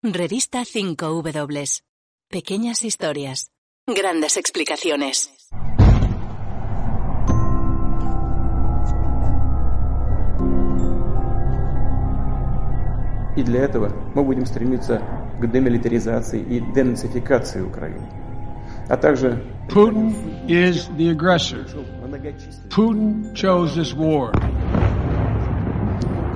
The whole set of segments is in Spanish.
Revista 5W. Pequeñas historias. Grandes explicaciones. И для этого мы будем стремиться к демилитаризации и денацификации Украины. А также... Putin is the aggressor. Putin chose this war.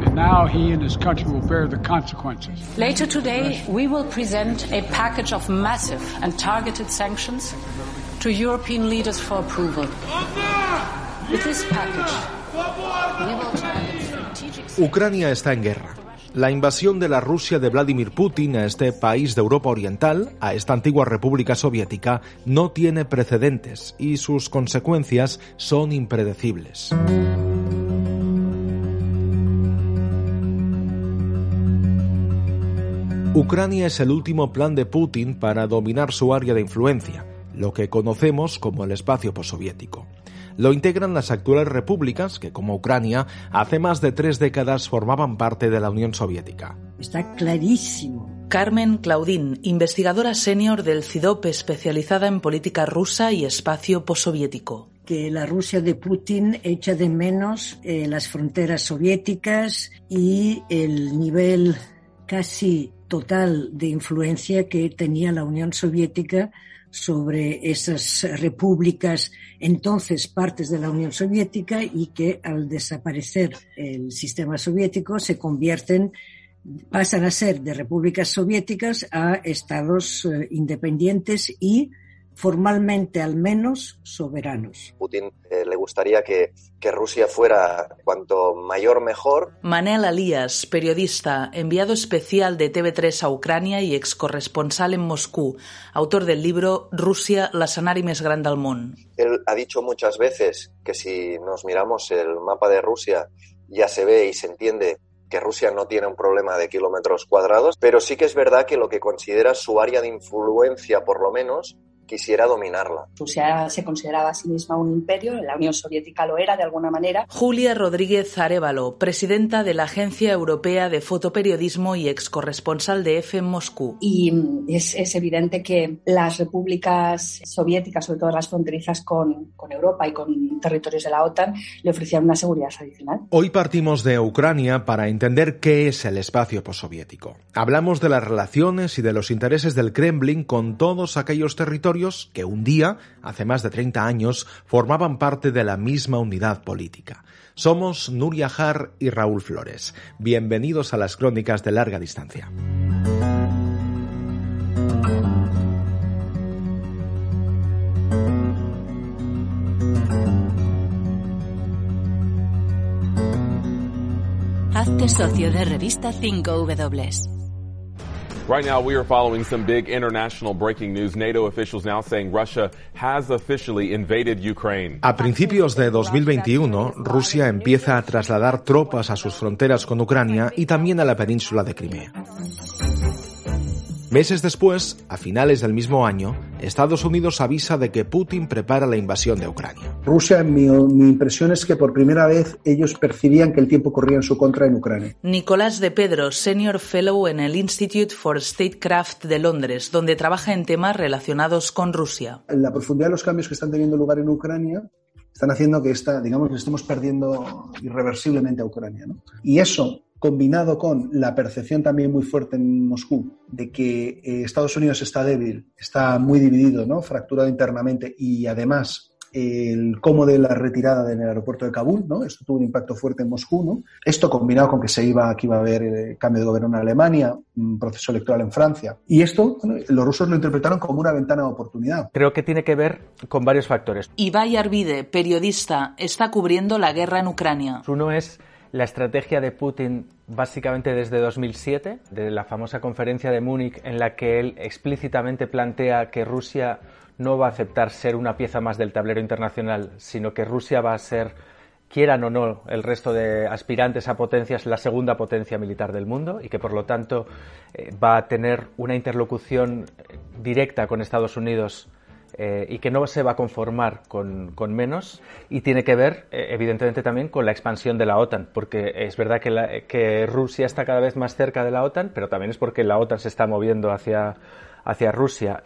And now he and his country will bear the consequences. Later today, we will present a package of massive and targeted sanctions to European leaders for approval. With this package, we will target strategic... Ucrania está en guerra. La invasión de la Rusia de Vladimir Putin a este país de Europa Oriental, a esta antigua república soviética, no tiene precedentes y sus consecuencias son impredecibles. Ucrania es el último plan de Putin para dominar su área de influencia, lo que conocemos como el espacio postsoviético. Lo integran las actuales repúblicas que, como Ucrania, hace más de tres décadas formaban parte de la Unión Soviética. Está clarísimo. Carmen Claudín, investigadora senior del CIDOP especializada en política rusa y espacio postsoviético. Que la Rusia de Putin echa de menos eh, las fronteras soviéticas y el nivel casi total de influencia que tenía la Unión Soviética sobre esas repúblicas, entonces partes de la Unión Soviética, y que al desaparecer el sistema soviético se convierten, pasan a ser de repúblicas soviéticas a estados eh, independientes y formalmente al menos soberanos. Putin eh, le gustaría que, que, Rusia fuera cuanto mayor mejor. Manel Alías, periodista, enviado especial de TV3 a Ucrania y ex corresponsal en Moscú, autor del libro Rusia, l'escenari més gran del món. Él ha dicho muchas veces que si nos miramos el mapa de Rusia ya se ve y se entiende que Rusia no tiene un problema de kilómetros cuadrados, pero sí que es verdad que lo que considera su área de influencia, por lo menos, quisiera dominarla. Rusia se consideraba a sí misma un imperio, la Unión Soviética lo era de alguna manera. Julia Rodríguez Arevalo, presidenta de la Agencia Europea de Fotoperiodismo y ex corresponsal de EFE en Moscú. Y es, es, evidente que las repúblicas soviéticas, sobre todo las fronterizas con, con Europa y con territorios de la OTAN, le ofrecían una seguridad adicional. Hoy partimos de Ucrania para entender qué es el espacio postsoviético. Hablamos de las relaciones y de los intereses del Kremlin con todos aquellos territorios que un día, hace más de 30 años, formaban parte de la misma unidad política. Somos Nuria Har y Raúl Flores. Bienvenidos a las crónicas de larga distancia. Hazte socio de revista 5W. Right now, we are following some big international breaking news. NATO officials now saying Russia has officially invaded Ukraine. A principios de 2021, Rusia empieza a trasladar tropas a sus fronteras con Ucrania y también a la península de Crimea. Meses después, a finales del mismo año, Estados Unidos avisa de que Putin prepara la invasión de Ucrania. Rusia, mi, mi, impresión es que por primera vez ellos percibían que el tiempo corría en su contra en Ucrania. Nicolás de Pedro, Senior Fellow en el Institute for Statecraft de Londres, donde trabaja en temas relacionados con Rusia. La profundidad de los cambios que están teniendo lugar en Ucrania están haciendo que esta, digamos, que estemos perdiendo irreversiblemente a Ucrania. ¿no? Y eso combinado con la percepción también muy fuerte en Moscú de que eh, Estados Unidos está débil, está muy dividido, ¿no? fracturado internamente y además el cómo de la retirada del aeropuerto de Kabul, ¿no? Esto tuvo un impacto fuerte en Moscú, ¿no? Esto combinado con que se iba, que iba a haber eh, cambio de gobierno en Alemania, un proceso electoral en Francia. Y esto, bueno, los rusos lo interpretaron como una ventana de oportunidad. Creo que tiene que ver con varios factores. Ibai Arvide, periodista, está cubriendo la guerra en Ucrania. Uno es la estrategia de Putin básicamente desde 2007, de la famosa conferencia de Múnich en la que él explícitamente plantea que Rusia no va a aceptar ser una pieza más del tablero internacional, sino que Rusia va a ser, quieran o no, el resto de aspirantes a potencias, la segunda potencia militar del mundo y que por lo tanto eh, va a tener una interlocución directa con Estados Unidos eh, y que no se va a conformar con, menos y tiene que ver eh, evidentemente también con la expansión de la OTAN, porque es verdad que, que, Rusia está cada vez más cerca de la OTAN, pero también es porque la OTAN se está moviendo hacia, hacia Rusia.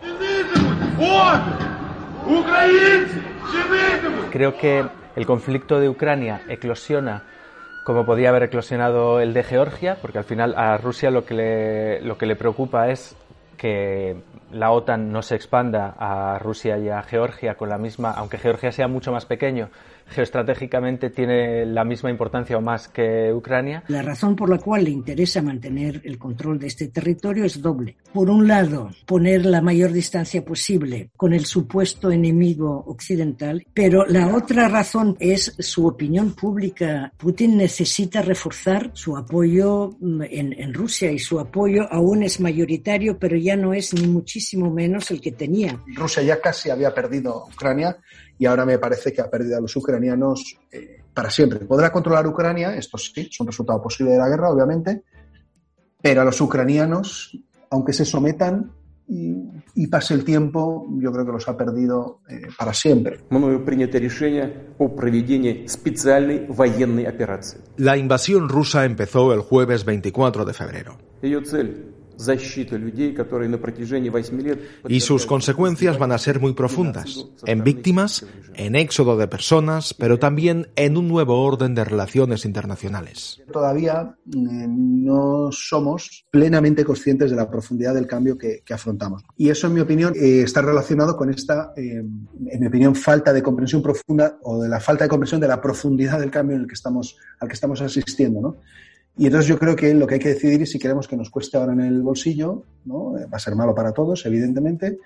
Creo que el conflicto de Ucrania eclosiona como podía haber eclosionado el de Georgia, porque al final a Rusia lo que le, lo que le preocupa es que la OTAN no se expanda a Rusia y a Georgia con la misma, aunque Georgia sea mucho más pequeño, geoestratégicamente tiene la misma importancia o más que Ucrania. La razón por la cual le interesa mantener el control de este territorio es doble. Por un lado, poner la mayor distancia posible con el supuesto enemigo occidental, pero la otra razón es su opinión pública. Putin necesita reforzar su apoyo mm, en, en Rusia y su apoyo aún es mayoritario, pero ya no es ni muchísimo menos el que tenía. Rusia ya casi había perdido Ucrania y ahora me parece que ha perdido a los ucranianos eh, para siempre. Podrá controlar Ucrania, esto sí, es un resultado posible de la guerra, obviamente, pero a los ucranianos, aunque se sometan y, pase el tiempo, yo creo que los ha perdido eh, para siempre. La invasión rusa empezó el jueves 24 de febrero. Y sus consecuencias van a ser muy profundas, en víctimas, en éxodo de personas, pero también en un nuevo orden de relaciones internacionales. Todavía eh, no somos plenamente conscientes de la profundidad del cambio que, afrontamos. Y eso, en mi opinión, eh, está relacionado con esta, eh, en mi opinión, falta de comprensión profunda o de la falta de comprensión de la profundidad del cambio en el que estamos, al que estamos asistiendo. ¿no? Y entonces yo creo que lo que hay que decidir es si queremos que nos cueste ahora en el bolsillo, ¿no? Eh, va a ser malo para todos, evidentemente,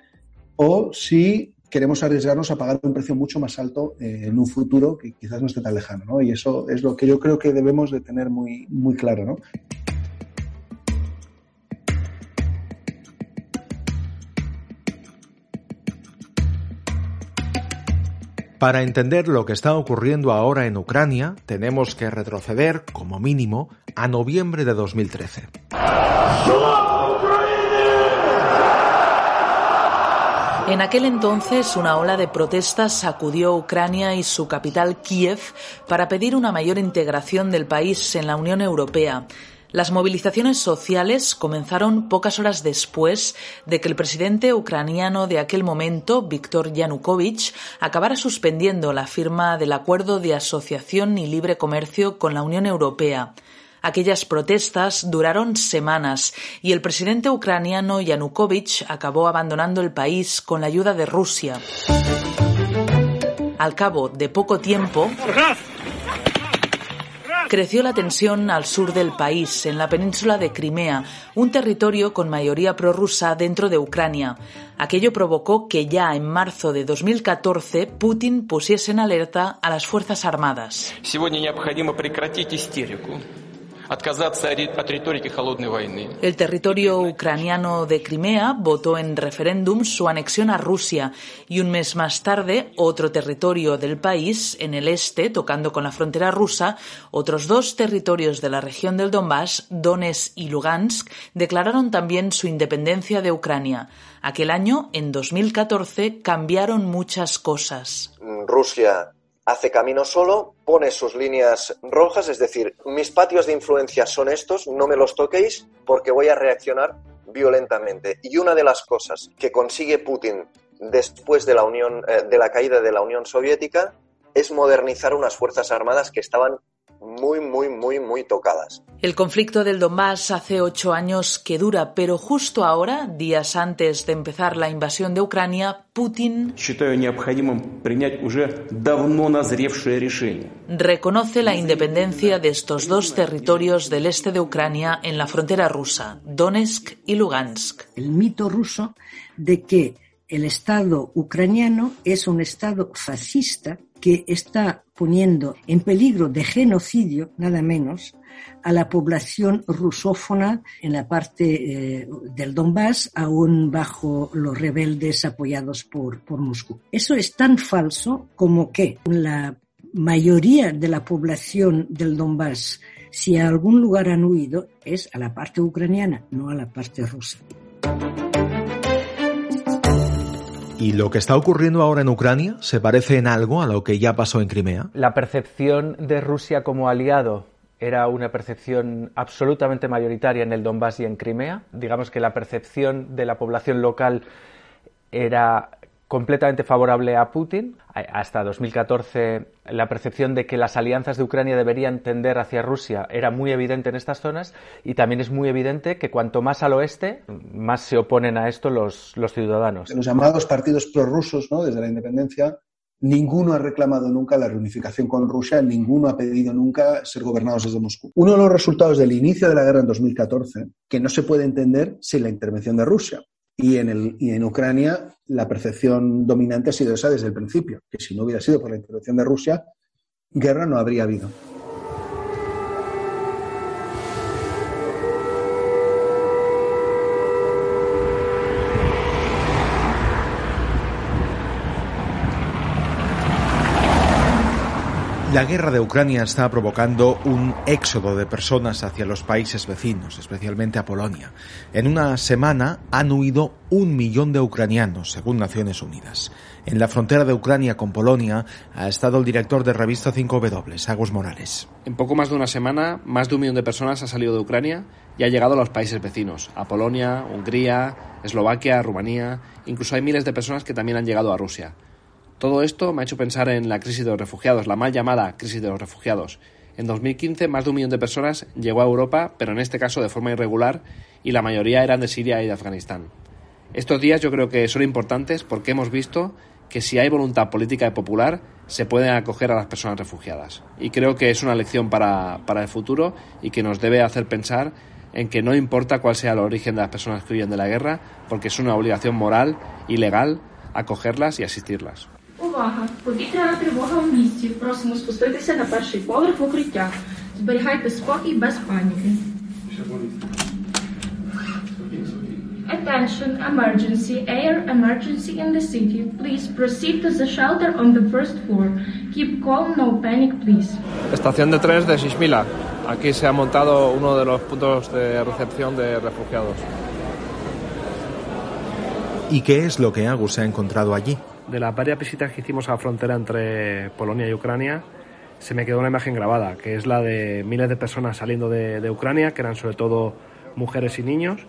o si queremos arriesgarnos a pagar un precio mucho más alto eh, en un futuro que quizás no esté tan lejano, ¿no? Y eso es lo que yo creo que debemos de tener muy, muy claro, ¿no? Para entender lo que está ocurriendo ahora en Ucrania, tenemos que retroceder, como mínimo, a noviembre de 2013. En aquel entonces, una ola de protestas sacudió Ucrania y su capital Kiev para pedir una mayor integración del país en la Unión Europea. Las movilizaciones sociales comenzaron pocas horas después de que el presidente ucraniano de aquel momento, Viktor Yanukovych, acabara suspendiendo la firma del acuerdo de asociación y libre comercio con la Unión Europea. Aquellas protestas duraron semanas y el presidente ucraniano Yanukovych acabó abandonando el país con la ayuda de Rusia. Al cabo de poco tiempo, creció la tensión al sur del país, en la península de Crimea, un territorio con mayoría prorrusa dentro de Ucrania. Aquello provocó que ya en marzo de 2014 Putin pusiese en alerta a las Fuerzas Armadas. El territorio ucraniano de Crimea votó en referéndum su anexión a Rusia y un mes más tarde otro territorio del país en el este, tocando con la frontera rusa, otros dos territorios de la región del Donbass, Donetsk y Lugansk, declararon también su independencia de Ucrania. Aquel año, en 2014, cambiaron muchas cosas. Rusia hace camino solo, pone sus líneas rojas, es decir, mis patios de influencia son estos, no me los toquéis porque voy a reaccionar violentamente. Y una de las cosas que consigue Putin después de la, Unión, eh, de la caída de la Unión Soviética es modernizar unas fuerzas armadas que estaban muy, muy, muy, muy tocadas. El conflicto del Donbass hace ocho años que dura, pero justo ahora, días antes de empezar la invasión de Ucrania, Putin reconoce la independencia de estos dos territorios del este de Ucrania en la frontera rusa, Donetsk y Lugansk. El mito ruso de que el Estado ucraniano es un Estado fascista que está poniendo en peligro de genocidio, nada menos, a la población rusófona en la parte eh, del Donbass, aún bajo los rebeldes apoyados por, por Moscú. Eso es tan falso como que la mayoría de la población del Donbass, si a algún lugar han huido, es a la parte ucraniana, no a la parte rusa. ¿Y lo que está ocurriendo ahora en Ucrania se parece en algo a lo que ya pasó en Crimea? La percepción de Rusia como aliado era una percepción absolutamente mayoritaria en el Donbass y en Crimea. Digamos que la percepción de la población local era completamente favorable a Putin. Hasta 2014 la percepción de que las alianzas de Ucrania deberían tender hacia Rusia era muy evidente en estas zonas y también es muy evidente que cuanto más al oeste, más se oponen a esto los, los ciudadanos. Los llamados partidos prorrusos, ¿no? desde la independencia, Ninguno ha reclamado nunca la reunificación con Rusia, ninguno ha pedido nunca ser gobernados desde Moscú. Uno de los resultados del inicio de la guerra en 2014, que no se puede entender sin la intervención de Rusia. Y en, el, y en Ucrania la percepción dominante ha sido esa desde el principio, que si no hubiera sido por la intervención de Rusia, guerra no habría habido. La guerra de Ucrania está provocando un éxodo de personas hacia los países vecinos, especialmente a Polonia. En una semana han huido un millón de ucranianos, según Naciones Unidas. En la frontera de Ucrania con Polonia ha estado el director de revista 5W, Agus Morales. En poco más de una semana, más de un millón de personas ha salido de Ucrania y ha llegado a los países vecinos, a Polonia, Hungría, Eslovaquia, Rumanía. Incluso hay miles de personas que también han llegado a Rusia. Todo esto me ha hecho pensar en la crisis de los refugiados, la mal llamada crisis de los refugiados. En 2015 más de un millón de personas llegó a Europa, pero en este caso de forma irregular, y la mayoría eran de Siria y de Afganistán. Estos días yo creo que son importantes porque hemos visto que si hay voluntad política y popular, se pueden acoger a las personas refugiadas. Y creo que es una lección para, para el futuro y que nos debe hacer pensar en que no importa cuál sea el origen de las personas que huyen de la guerra, porque es una obligación moral y legal acogerlas y asistirlas. Увага! Повітряна тривога в місті. Просимо спуститися на перший поверх в укриття. Зберігайте спокій без паніки. Attention, emergency, air emergency in the city. Please proceed to the shelter on the first floor. Keep calm, no panic, please. Estación de trenes de Sismila. Aquí se ha montado uno de los puntos de recepción de refugiados. ¿Y qué es lo que Agus ha encontrado allí? De las varias visitas que hicimos a la frontera entre Polonia y Ucrania, se me quedó una imagen grabada, que es la de miles de personas saliendo de, Ucrania, que eran sobre todo mujeres y niños,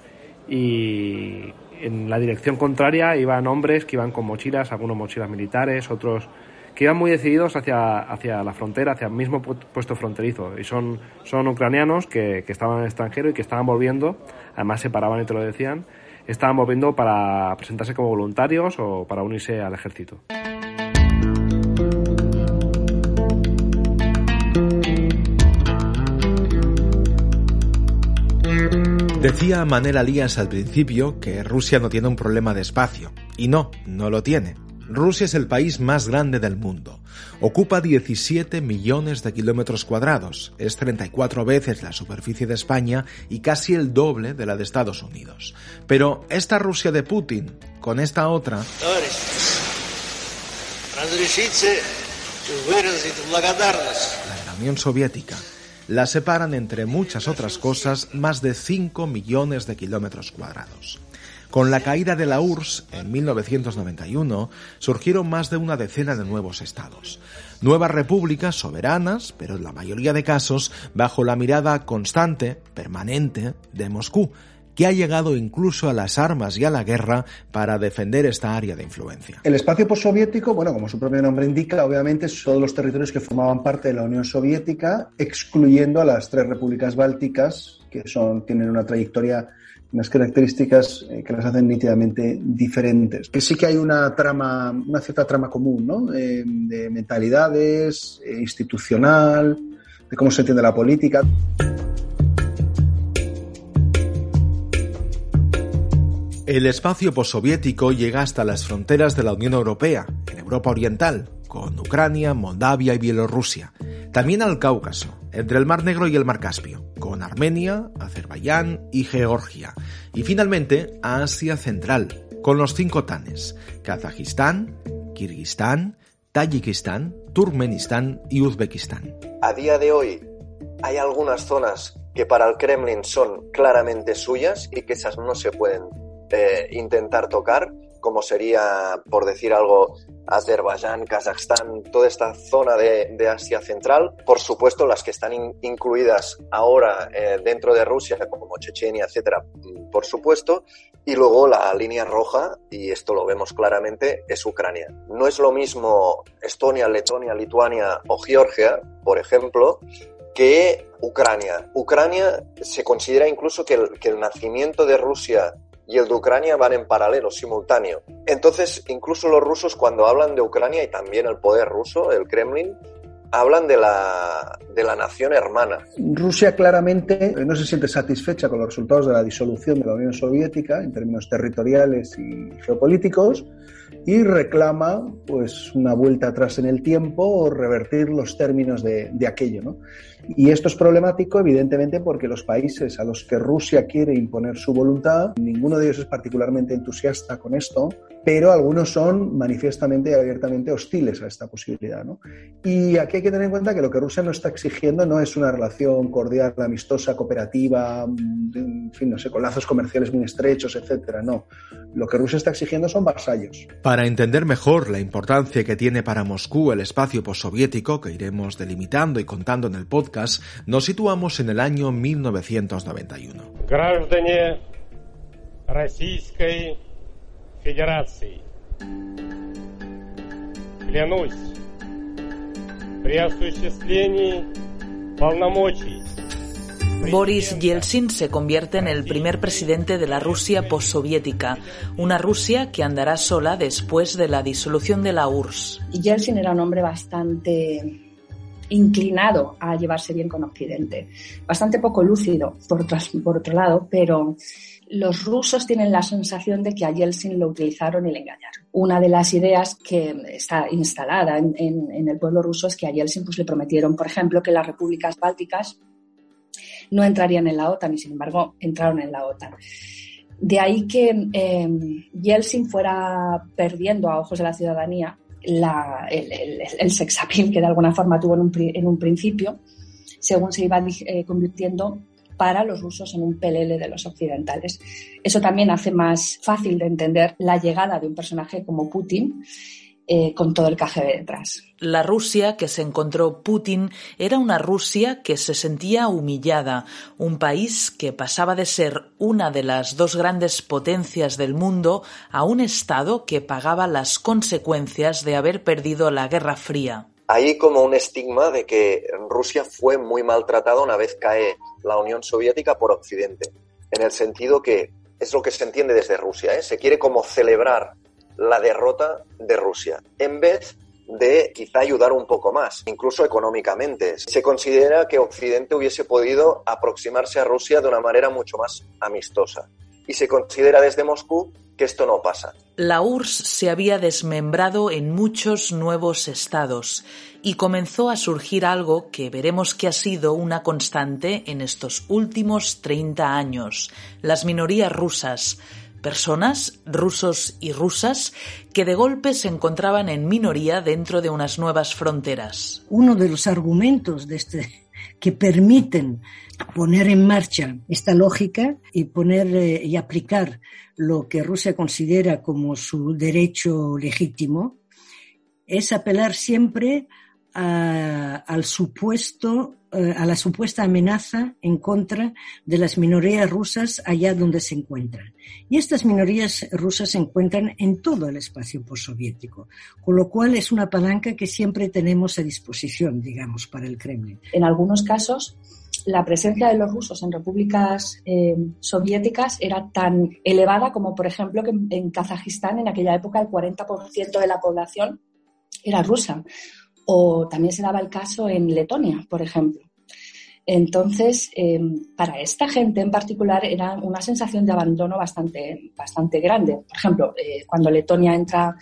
y en la dirección contraria iban hombres que iban con mochilas, algunos mochilas militares, otros que iban muy decididos hacia, hacia la frontera, hacia el mismo puesto fronterizo. Y son, son ucranianos que, que estaban en el extranjero y que estaban volviendo, además se paraban y te lo decían, estaban moviendo para presentarse como voluntarios o para unirse al ejército. Decía Manel Lías al principio que Rusia no tiene un problema de espacio. Y no, no lo tiene. Rusia es el país más grande del mundo. Ocupa 17 millones de kilómetros cuadrados, es 34 veces la superficie de España y casi el doble de la de Estados Unidos. Pero esta Rusia de Putin, con esta otra... La Unión Soviética la separan entre muchas otras cosas más de 5 millones de kilómetros cuadrados. Con la caída de la URSS en 1991 surgieron más de una decena de nuevos estados. Nuevas repúblicas soberanas, pero en la mayoría de casos bajo la mirada constante, permanente, de Moscú, que ha llegado incluso a las armas y a la guerra para defender esta área de influencia. El espacio postsoviético, bueno, como su propio nombre indica, obviamente son los territorios que formaban parte de la Unión Soviética, excluyendo a las tres repúblicas bálticas, que son, tienen una trayectoria unas características eh, que las hacen nítidamente diferentes. Que sí que hay una trama, una cierta trama común, ¿no? Eh, de mentalidades, eh, institucional, de cómo se entiende la política. El espacio postsoviético llega hasta las fronteras de la Unión Europea, en Europa Oriental, con Ucrania, Moldavia y Bielorrusia. También al Cáucaso, entre el Mar Negro y el Mar Caspio, Armenia, Azerbaiyán y Georgia. Y finalmente a Asia Central, con los cinco tanes, Kazajistán, Kirguistán, Tayikistán, Turkmenistán y Uzbekistán. A día de hoy hay algunas zonas que para el Kremlin son claramente suyas y que esas no se pueden eh, intentar tocar, como sería, por decir algo, Azerbaiyán, Kazajstán, toda esta zona de, Asia Central. Por supuesto, las que están incluidas ahora eh, dentro de Rusia, como Chechenia, etcétera, por supuesto. Y luego la línea roja, y esto lo vemos claramente, es Ucrania. No es lo mismo Estonia, Letonia, Lituania o Georgia, por ejemplo, que Ucrania. Ucrania se considera incluso que el nacimiento de Rusia y el de Ucrania van en paralelo, simultáneo. Entonces, incluso los rusos cuando hablan de Ucrania y también el poder ruso, el Kremlin, hablan de la, de la nación hermana. Rusia claramente no se siente satisfecha con los resultados de la disolución de la Unión Soviética en términos territoriales y geopolíticos y reclama pues una vuelta atrás en el tiempo o revertir los términos de, de aquello. ¿no? Y esto es problemático, evidentemente, porque los países a los que Rusia quiere imponer su voluntad, ninguno de ellos es particularmente entusiasta con esto, pero algunos son manifiestamente y abiertamente hostiles a esta posibilidad. ¿no? Y aquí hay que tener en cuenta que lo que Rusia no está exigiendo no es una relación cordial, amistosa, cooperativa, en fin, no sé, con lazos comerciales muy estrechos, etcétera. No. Lo que Rusia está exigiendo son vasallos. Para entender mejor la importancia que tiene para Moscú el espacio postsoviético, que iremos delimitando y contando en el podcast, nos situamos en el año 1991. Федерации. Клянусь при осуществлении полномочий Boris Yeltsin se convierte en el primer presidente de la Rusia postsoviética, una Rusia que andará sola después de la disolución de la URSS. Yeltsin era un hombre bastante inclinado a llevarse bien con Occidente, bastante poco lúcido, por por otro lado, pero los rusos tienen la sensación de que a Yeltsin lo utilizaron y le engañaron. Una de las ideas que está instalada en, el pueblo ruso es que a Yeltsin pues, le prometieron, por ejemplo, que las repúblicas bálticas no entrarían en la OTAN y, sin embargo, entraron en la OTAN. De ahí que eh, Yeltsin fuera perdiendo a ojos de la ciudadanía el, el, sex appeal que de alguna forma tuvo en un, en un principio, según se iba eh, convirtiendo para los rusos en un pelele de los occidentales. Eso también hace más fácil de entender la llegada de un personaje como Putin eh, con todo el KGB detrás. La Rusia que se encontró Putin era una Rusia que se sentía humillada, un país que pasaba de ser una de las dos grandes potencias del mundo a un Estado que pagaba las consecuencias de haber perdido la Guerra Fría hay como un estigma de que Rusia fue muy maltratada una vez cae la Unión Soviética por Occidente, en el sentido que es lo que se entiende desde Rusia, ¿eh? se quiere como celebrar la derrota de Rusia, en vez de quizá ayudar un poco más, incluso económicamente. Se considera que Occidente hubiese podido aproximarse a Rusia de una manera mucho más amistosa. Y se considera desde Moscú que esto no pasa. La URSS se había desmembrado en muchos nuevos estados y comenzó a surgir algo que veremos que ha sido una constante en estos últimos 30 años, las minorías rusas, personas, rusos y rusas, que de golpe se encontraban en minoría dentro de unas nuevas fronteras. Uno de los argumentos de este que permiten poner en marcha esta lógica y poner eh, y aplicar lo que Rusia considera como su derecho legítimo es apelar siempre al supuesto eh, a la supuesta amenaza en contra de las minorías rusas allá donde se encuentran. Y estas minorías rusas se encuentran en todo el espacio postsoviético, con lo cual es una palanca que siempre tenemos a disposición, digamos, para el Kremlin. En algunos casos, la presencia de los rusos en repúblicas eh, soviéticas era tan elevada como, por ejemplo, que en Kazajistán en aquella época el 40% de la población era rusa. O también se daba el caso en Letonia, por ejemplo. Entonces, em, para esta gente en particular era una sensación de abandono bastante, bastante grande. Por ejemplo, eh, cuando Letonia entra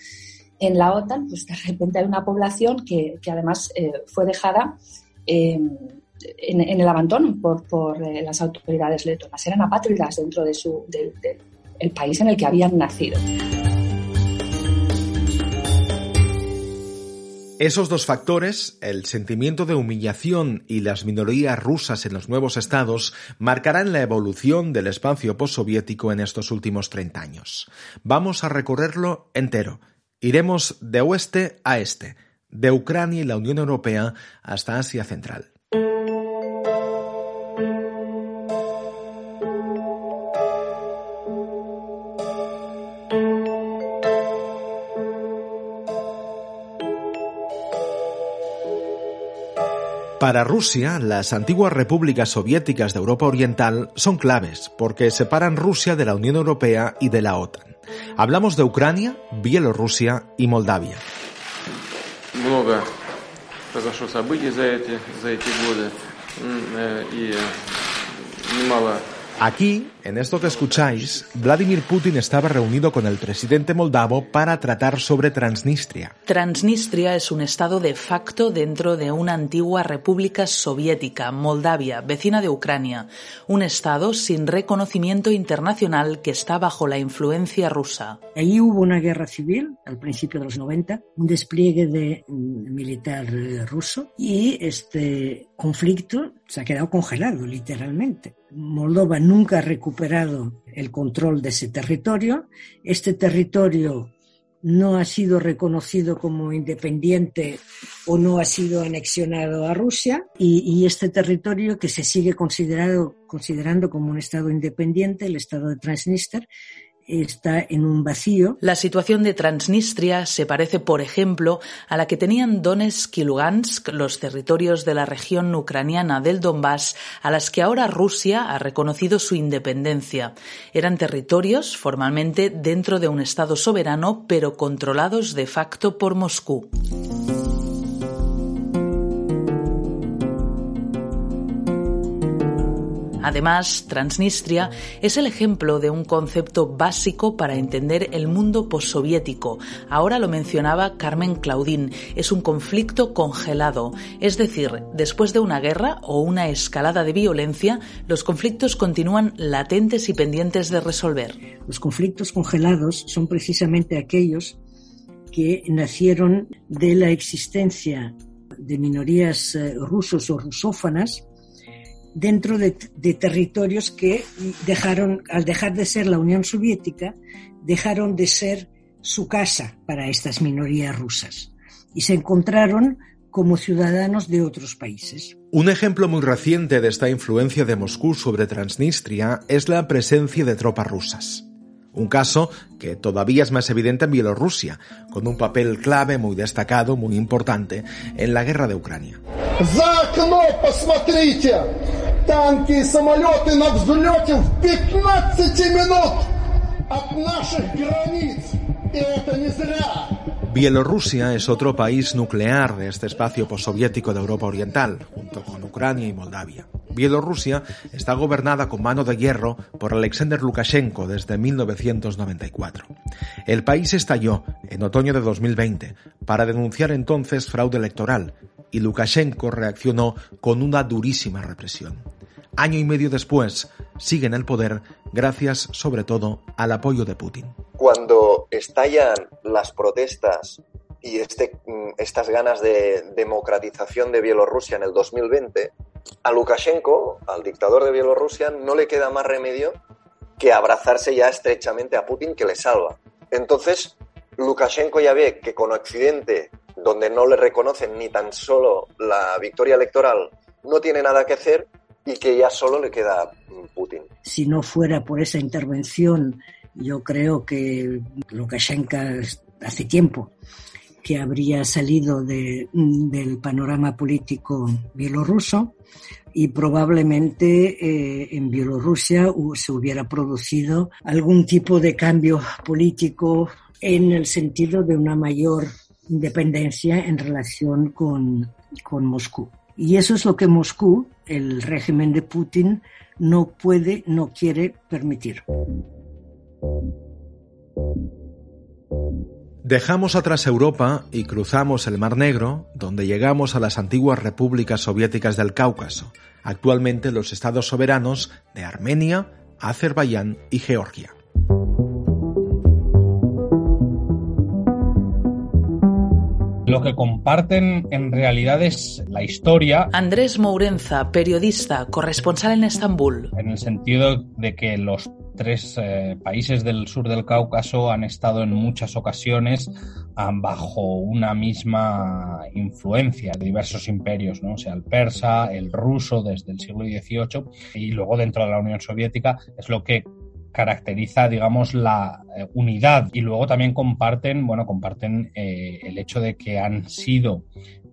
en la OTAN, pues de repente hay una población que, además eh, fue dejada em, en, el abandono por, eh, las autoridades letonas. Eran apátridas dentro de su, del país en el que habían nacido. Esos dos factores, el sentimiento de humillación y las minorías rusas en los nuevos estados, marcarán la evolución del espacio postsoviético en estos últimos 30 años. Vamos a recorrerlo entero. Iremos de oeste a este, de Ucrania y la Unión Europea hasta Asia Central. Para Rusia, las antiguas repúblicas soviéticas de Europa Oriental son claves porque separan Rusia de la Unión Europea y de la OTAN. Hablamos de Ucrania, Bielorrusia y Moldavia. Aquí, en esto que escucháis, Vladimir Putin estaba reunido con el presidente moldavo para tratar sobre Transnistria. Transnistria es un estado de facto dentro de una antigua república soviética, Moldavia, vecina de Ucrania, un estado sin reconocimiento internacional que está bajo la influencia rusa. Allí hubo una guerra civil al principio de los 90, un despliegue de mm, militar eh, ruso y este conflicto se ha quedado congelado literalmente. Moldova nunca ha recuperado el control de ese territorio. Este territorio no ha sido reconocido como independiente o no ha sido anexionado a Rusia y, este territorio que se sigue considerado, considerando como un Estado independiente, el Estado de Transnistria, está un vacío. La situación de Transnistria se parece, por ejemplo, a la que tenían Donetsk y Lugansk, los territorios de la región ucraniana del Donbass, a las que ahora Rusia ha reconocido su independencia. Eran territorios formalmente dentro de un Estado soberano, pero controlados de facto por Moscú. Además, Transnistria es el ejemplo de un concepto básico para entender el mundo postsoviético. Ahora lo mencionaba Carmen Claudín. Es un conflicto congelado. Es decir, después de una guerra o una escalada de violencia, los conflictos continúan latentes y pendientes de resolver. Los conflictos congelados son precisamente aquellos que nacieron de la existencia de minorías eh, rusos o rusófanas dentro de, territorios que dejaron, al dejar de ser la Unión Soviética, dejaron de ser su casa para estas minorías rusas y se encontraron como ciudadanos de otros países. Un ejemplo muy reciente de esta influencia de Moscú sobre Transnistria es la presencia de tropas rusas. Un caso que todavía es más evidente en Bielorrusia, con un papel clave muy destacado, muy importante, en la guerra de Ucrania. Bielorrusia es otro país nuclear de este espacio postsoviético de Europa Oriental, junto con Ucrania y Moldavia. Bielorrusia está gobernada con mano de hierro por Alexander Lukashenko desde 1994. El país estalló en otoño de 2020 para denunciar entonces fraude electoral y Lukashenko reaccionó con una durísima represión. Año y medio después, sigue en el poder gracias sobre todo al apoyo de Putin. Cuando estallan las protestas y este, mm, estas ganas de democratización de Bielorrusia en el 2020, a Lukashenko, al dictador de Bielorrusia, no le queda más remedio que abrazarse ya estrechamente a Putin que le salva. Entonces, Lukashenko ya ve que con Occidente, donde no le reconocen ni tan solo la victoria electoral, no tiene nada que hacer y que ya solo le queda Putin. Si no fuera por esa intervención, yo creo que Lukashenko hace tiempo que habría salido de, del panorama político bielorruso y probablemente eh, en Bielorrusia se hubiera producido algún tipo de cambio político en el sentido de una mayor independencia en relación con, con Moscú. Y eso es lo que Moscú, el régimen de Putin, no puede, no quiere permitir. Dejamos atrás Europa y cruzamos el Mar Negro, donde llegamos a las antiguas repúblicas soviéticas del Cáucaso, actualmente los estados soberanos de Armenia, Azerbaiyán y Georgia. Lo que comparten en realidad es la historia. Andrés Mourenza, periodista, corresponsal en Estambul. En el sentido de que los tres eh, países del sur del Cáucaso han estado en muchas ocasiones ah, bajo una misma influencia de diversos imperios, ¿no? o sea, el persa, el ruso desde el siglo XVIII y luego dentro de la Unión Soviética es lo que caracteriza, digamos, la eh, unidad y luego también comparten, bueno, comparten eh, el hecho de que han sido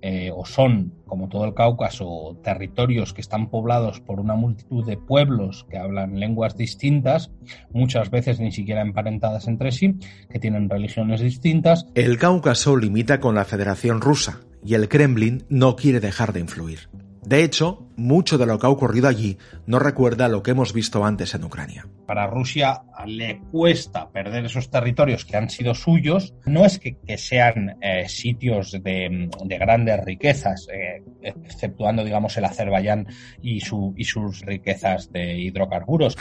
eh, o son, como todo el Cáucaso, territorios que están poblados por una multitud de pueblos que hablan lenguas distintas, muchas veces ni siquiera emparentadas entre sí, que tienen religiones distintas. El Cáucaso limita con la Federación Rusa y el Kremlin no quiere dejar de influir. De hecho, mucho de lo que ha ocurrido allí no recuerda lo que hemos visto antes en Ucrania. Para Rusia le cuesta perder esos territorios que han sido suyos. No es que, sean eh, sitios de, grandes riquezas, eh, exceptuando, digamos, el Azerbaiyán y, su, y sus riquezas de hidrocarburos.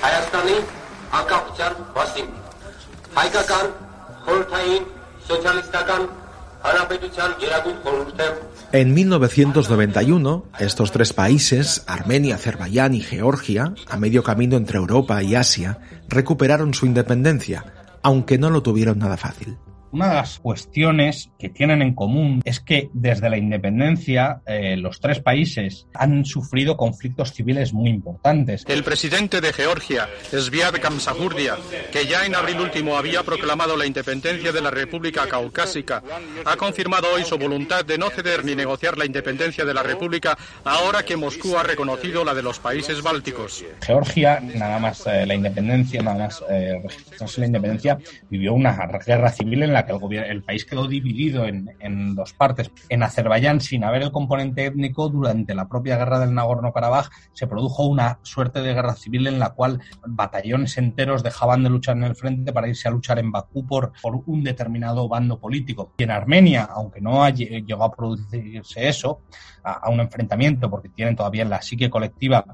En 1991, estos tres países, Armenia, Azerbaiyán y Georgia, a medio camino entre Europa y Asia, recuperaron su independencia, aunque no lo tuvieron nada fácil. Una de las cuestiones que tienen en común es que desde la independencia eh, los tres países han sufrido conflictos civiles muy importantes. El presidente de Georgia, Sviat Kamsahurdia, que ya en abril último había proclamado la independencia de la República Caucásica, ha confirmado hoy su voluntad de no ceder ni negociar la independencia de la República ahora que Moscú ha reconocido la de los países bálticos. Georgia, nada más eh, la independencia, nada más eh, registrarse la independencia, vivió una guerra civil en la el, el país quedó dividido en, dos partes. En Azerbaiyán, sin haber el componente étnico, durante la propia guerra del Nagorno-Karabaj se produjo una suerte de guerra civil en la cual batallones enteros dejaban de luchar en el frente para irse a luchar en Bakú por, un determinado bando político. Y en Armenia, aunque no llegó a producirse eso, a, un enfrentamiento, porque tienen todavía en la psique colectiva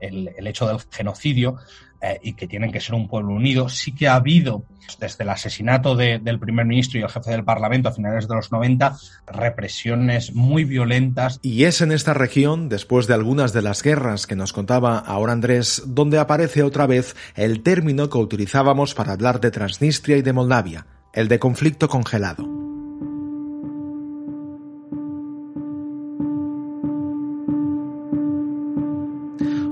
el hecho del genocidio, eh, y que tienen que ser un pueblo unido. Sí que ha habido, desde el asesinato de, del primer ministro y el jefe del Parlamento a finales de los 90, represiones muy violentas. Y es en esta región, después de algunas de las guerras que nos contaba ahora Andrés, donde aparece otra vez el término que utilizábamos para hablar de Transnistria y de Moldavia, el de conflicto congelado.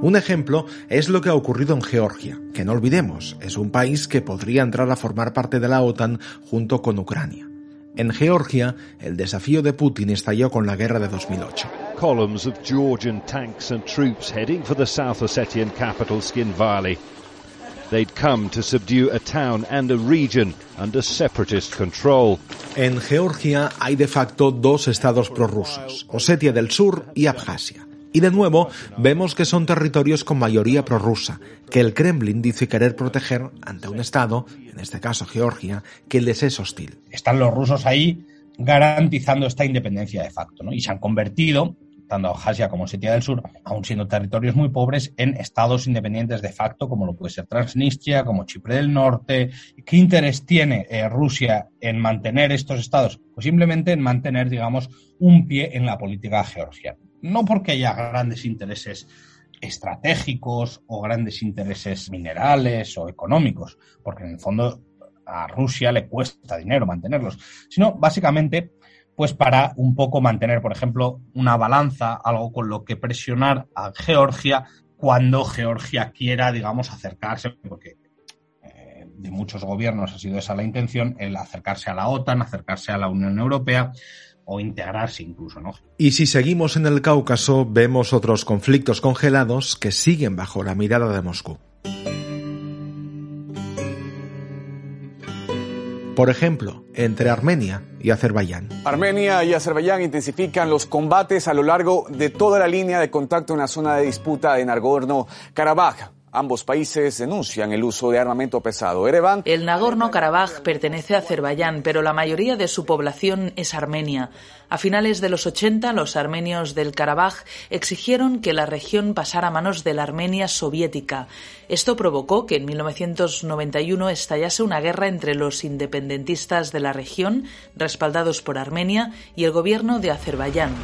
Un ejemplo es lo que ha ocurrido en Georgia, que no olvidemos, es un país que podría entrar a formar parte de la OTAN junto con Ucrania. En Georgia, el desafío de Putin estalló con la guerra de 2008. Columns of Georgian tanks and troops heading for the South Ossetian capital Skinvali. They'd come to subdue a town and a region under separatist control. En Georgia hay de facto dos estados prorrusos, Osetia del Sur y Abjasia. Y de nuevo vemos que son territorios con mayoría prorrusa, que el Kremlin dice querer proteger ante un Estado, en este caso Georgia, que les es hostil. Están los rusos ahí garantizando esta independencia de facto, ¿no? Y se han convertido, tanto Abjasia como Osetia del Sur, aun siendo territorios muy pobres, en estados independientes de facto, como lo puede ser Transnistria, como Chipre del Norte. ¿Qué interés tiene eh, Rusia en mantener estos estados? Pues simplemente en mantener, digamos, un pie en la política georgiana no porque haya grandes intereses estratégicos o grandes intereses minerales o económicos, porque en el fondo a Rusia le cuesta dinero mantenerlos, sino básicamente pues para un poco mantener, por ejemplo, una balanza, algo con lo que presionar a Georgia cuando Georgia quiera, digamos, acercarse, porque eh, de muchos gobiernos ha sido esa la intención, el acercarse a la OTAN, acercarse a la Unión Europea, o integrarse incluso, ¿no? Y si seguimos en el Cáucaso, vemos otros conflictos congelados que siguen bajo la mirada de Moscú. Por ejemplo, entre Armenia y Azerbaiyán. Armenia y Azerbaiyán intensifican los combates a lo largo de toda la línea de contacto en la zona de disputa de Nagorno-Karabaj. Ambos países denuncian el uso de armamento pesado. El Nagorno-Karabaj pertenece a Azerbaiyán, pero la mayoría de su población es armenia. A finales de los 80, los armenios del Karabaj exigieron que la región pasara a manos de la Armenia soviética. Esto provocó que en 1991 estallase una guerra entre los independentistas de la región, respaldados por Armenia, y el gobierno de Azerbaiyán.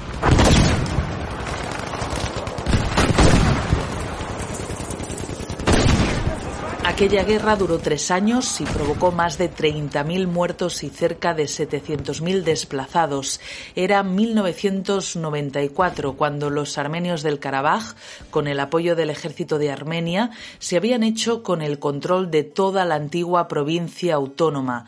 Aquella guerra duró tres años y provocó más de 30.000 muertos y cerca de 700.000 desplazados. Era 1994 cuando los armenios del Karabaj, con el apoyo del ejército de Armenia, se habían hecho con el control de toda la antigua provincia autónoma.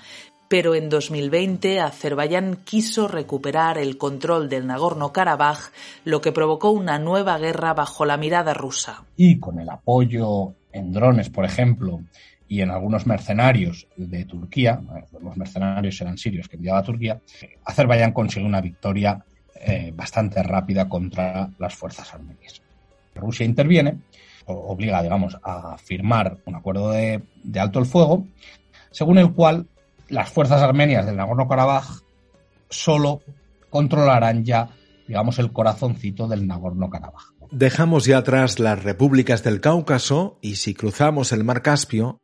Pero en 2020 Azerbaiyán quiso recuperar el control del Nagorno-Karabaj, lo que provocó una nueva guerra bajo la mirada rusa. Y con el apoyo en drones, por ejemplo, y en algunos mercenarios de Turquía, los mercenarios eran sirios que enviaba a Turquía, Azerbaiyán consiguió una victoria eh, bastante rápida contra las fuerzas armenias. Rusia interviene, obliga, digamos, a firmar un acuerdo de, de alto el fuego, según el cual las fuerzas armenias del Nagorno-Karabaj solo controlarán ya, digamos, el corazoncito del Nagorno-Karabaj. Dejamos ya atrás las repúblicas del Cáucaso y si cruzamos el mar Caspio,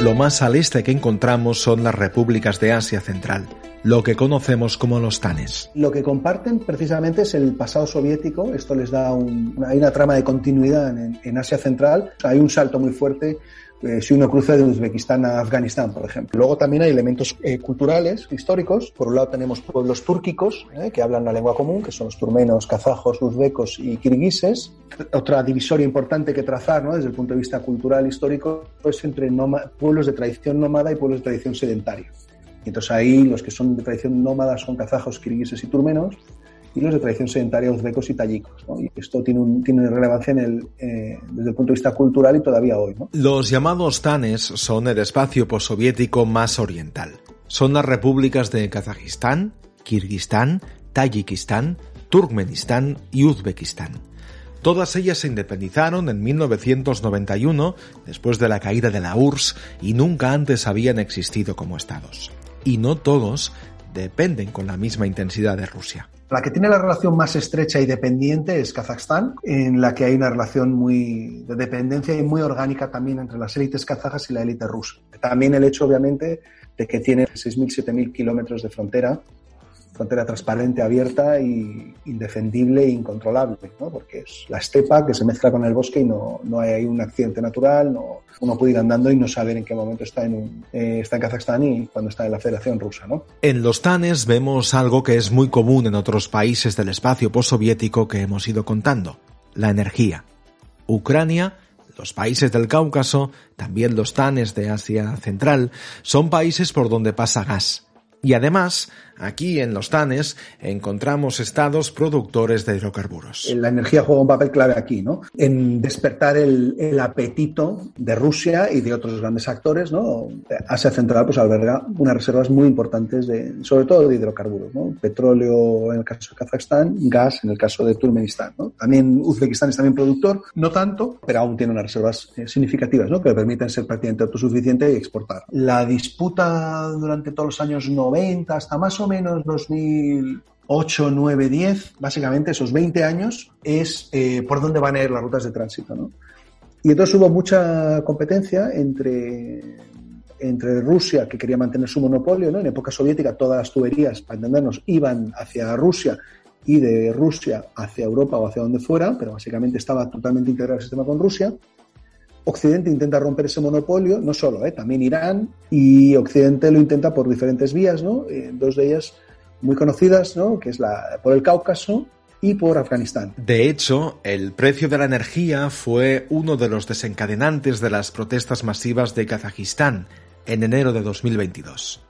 lo más al este que encontramos son las repúblicas de Asia Central, lo que conocemos como los Tanes. Lo que comparten precisamente es el pasado soviético, esto les da un, hay una trama de continuidad en, en Asia Central, hay un salto muy fuerte eh, si uno cruza de Uzbekistán a Afganistán, por ejemplo. Luego también hay elementos eh, culturales, históricos. Por un lado tenemos pueblos túrquicos eh, que hablan la lengua común, que son los turmenos, kazajos, uzbecos y kirguises. Otra divisoria importante que trazar ¿no? desde el punto de vista cultural histórico es entre pueblos de tradición nómada y pueblos de tradición sedentaria. Entonces ahí los que son de tradición nómada son kazajos, kirguises y turmenos y los de tradición sedentaria y tayikos. Y esto tiene, un, tiene relevancia eh, desde el punto de vista cultural y todavía hoy. Los llamados Tanes son el espacio postsoviético más oriental. Son las repúblicas de Kazajistán, Kirguistán, Tayikistán, Turkmenistán y Uzbekistán. Todas ellas se independizaron en 1991 después de la caída de la URSS y nunca antes habían existido como estados. Y no todos dependen con la misma intensidad de Rusia. La que tiene la relación más estrecha y dependiente es Kazajstán, en la que hay una relación muy de dependencia y muy orgánica también entre las élites kazajas y la élite rusa. También el hecho, obviamente, de que tiene 6.000, 7.000 kilómetros de frontera frontera transparente, abierta y indefendible e incontrolable, ¿no? porque es la estepa que se mezcla con el bosque y no, no hay un accidente natural, no, uno puede ir andando y no saber en qué momento está en, eh, está en Kazajstán y cuando está en la Federación Rusa. ¿no? En los TANES vemos algo que es muy común en otros países del espacio postsoviético que hemos ido contando, la energía. Ucrania los países del Cáucaso, también los TANES de Asia Central, son países por donde pasa gas. Y además, aquí en los TANES encontramos estados productores de hidrocarburos. La energía juega un papel clave aquí, ¿no? En despertar el, apetito de Rusia y de otros grandes actores, ¿no? Asia Central pues alberga unas reservas muy importantes, de, sobre todo de hidrocarburos, ¿no? Petróleo en el caso de Kazajstán, gas en el caso de Turkmenistán, ¿no? También Uzbekistán es también productor, no tanto, pero aún tiene unas reservas eh, significativas, ¿no? Que le permiten ser prácticamente autosuficiente y exportar. La disputa durante todos los años 90 hasta más o menos 2008, 9, 10, básicamente esos 20 años, es eh, por dónde van a ir las rutas de tránsito. Y entonces hubo mucha competencia entre, entre Rusia, que quería mantener su monopolio, ¿no? en época soviética todas las tuberías, para entendernos, iban hacia Rusia y de Rusia hacia Europa o hacia donde fuera, pero básicamente estaba totalmente integrado el sistema con Rusia. Occidente intenta romper ese monopolio, no solo, ¿eh? también Irán, y Occidente lo intenta por diferentes vías, ¿no? Eh, dos de ellas muy conocidas, ¿no? que es la por el Cáucaso y por Afganistán. De hecho, el precio de la energía fue uno de los desencadenantes de las protestas masivas de Kazajistán en enero de 2022.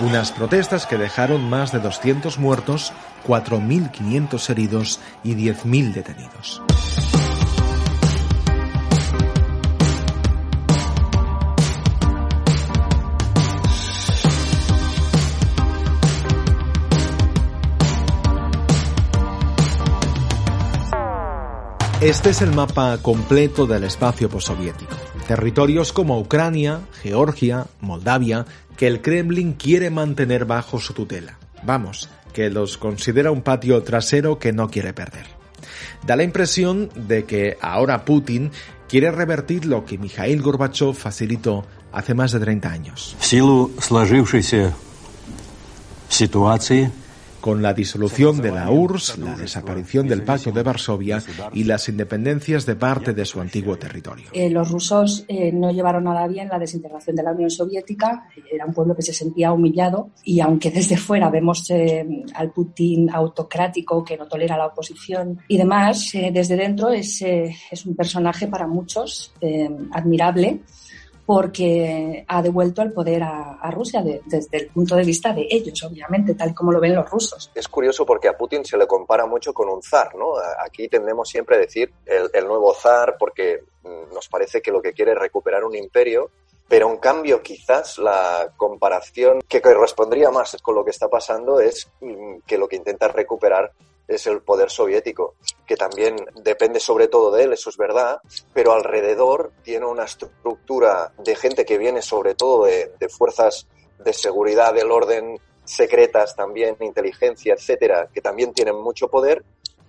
Unas protestas que dejaron más de 200 muertos, 4.500 heridos y 10.000 detenidos. Este es el mapa completo del espacio postsoviético. Territorios como Ucrania, Georgia, Moldavia, que el Kremlin quiere mantener bajo su tutela. Vamos, que los considera un patio trasero que no quiere perder. Da la impresión de que ahora Putin quiere revertir lo que Mikhail Gorbachev facilitó hace más de 30 años con la disolución de la URSS, la desaparición del Pacto de Varsovia y las independencias de parte de su antiguo territorio. Eh, los rusos eh, no llevaron nada bien la desintegración de la Unión Soviética, era un pueblo que se sentía humillado y aunque desde fuera vemos eh, al Putin autocrático que no tolera la oposición y demás, desde dentro es, es un personaje para muchos admirable porque ha devuelto el poder a, Rusia desde el punto de vista de ellos, obviamente, tal como lo ven los rusos. Es curioso porque a Putin se le compara mucho con un zar, ¿no? Aquí tendemos siempre a decir el, nuevo zar porque mm, nos parece que lo que quiere es recuperar un imperio, pero en cambio quizás la comparación que correspondría más con lo que está pasando es mm, que lo que intenta recuperar es el poder soviético, que también depende sobre todo de él, eso es verdad, pero alrededor tiene una estructura de gente que viene sobre todo de, fuerzas de seguridad del orden secretas también, inteligencia, etcétera, que también tienen mucho poder.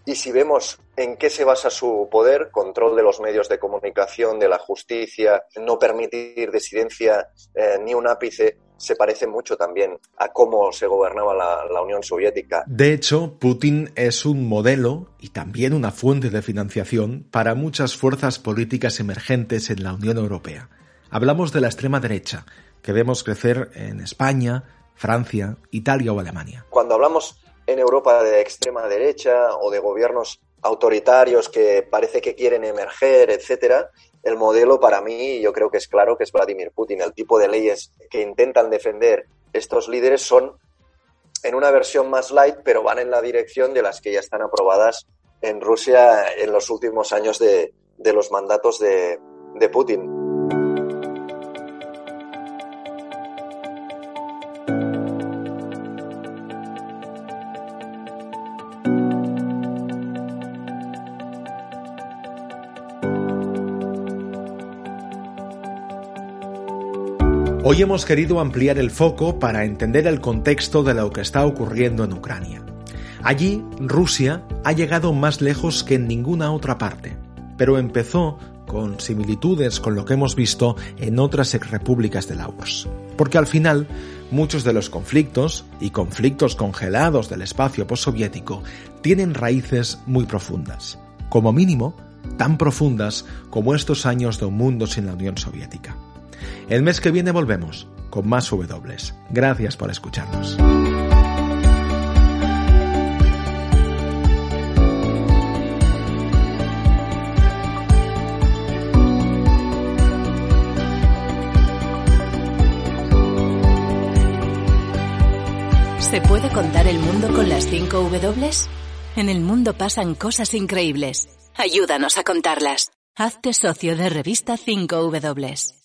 Y si vemos en qué se basa su poder, control de los medios de comunicación, de la justicia, no permitir disidencia eh, ni un ápice, se parece mucho también a cómo se gobernaba la, Unión Soviética. De hecho, Putin es un modelo y también una fuente de financiación para muchas fuerzas políticas emergentes en la Unión Europea. Hablamos de la extrema derecha, que vemos crecer en España, Francia, Italia o Alemania. Cuando hablamos en Europa de extrema derecha o de gobiernos autoritarios que parece que quieren emerger, etcétera, el modelo para mí yo creo que es claro que es Vladimir Putin. El tipo de leyes que intentan defender estos líderes son en una versión más light, pero van en la dirección de las que ya están aprobadas en Rusia en los últimos años de, los mandatos de, de Putin. Hoy hemos querido ampliar el foco para entender el contexto de lo que está ocurriendo en Ucrania. Allí, Rusia ha llegado más lejos que en ninguna otra parte, pero empezó con similitudes con lo que hemos visto en otras repúblicas de la. Porque al final, muchos de los conflictos y conflictos congelados del espacio postsoviético tienen raíces muy profundas, como mínimo tan profundas como estos años de un mundo sin la Unión Soviética. El mes que viene volvemos con más W. Gracias por escucharnos. ¿Se puede contar el mundo con las 5 W? En el mundo pasan cosas increíbles. Ayúdanos a contarlas. Hazte socio de revista 5 W.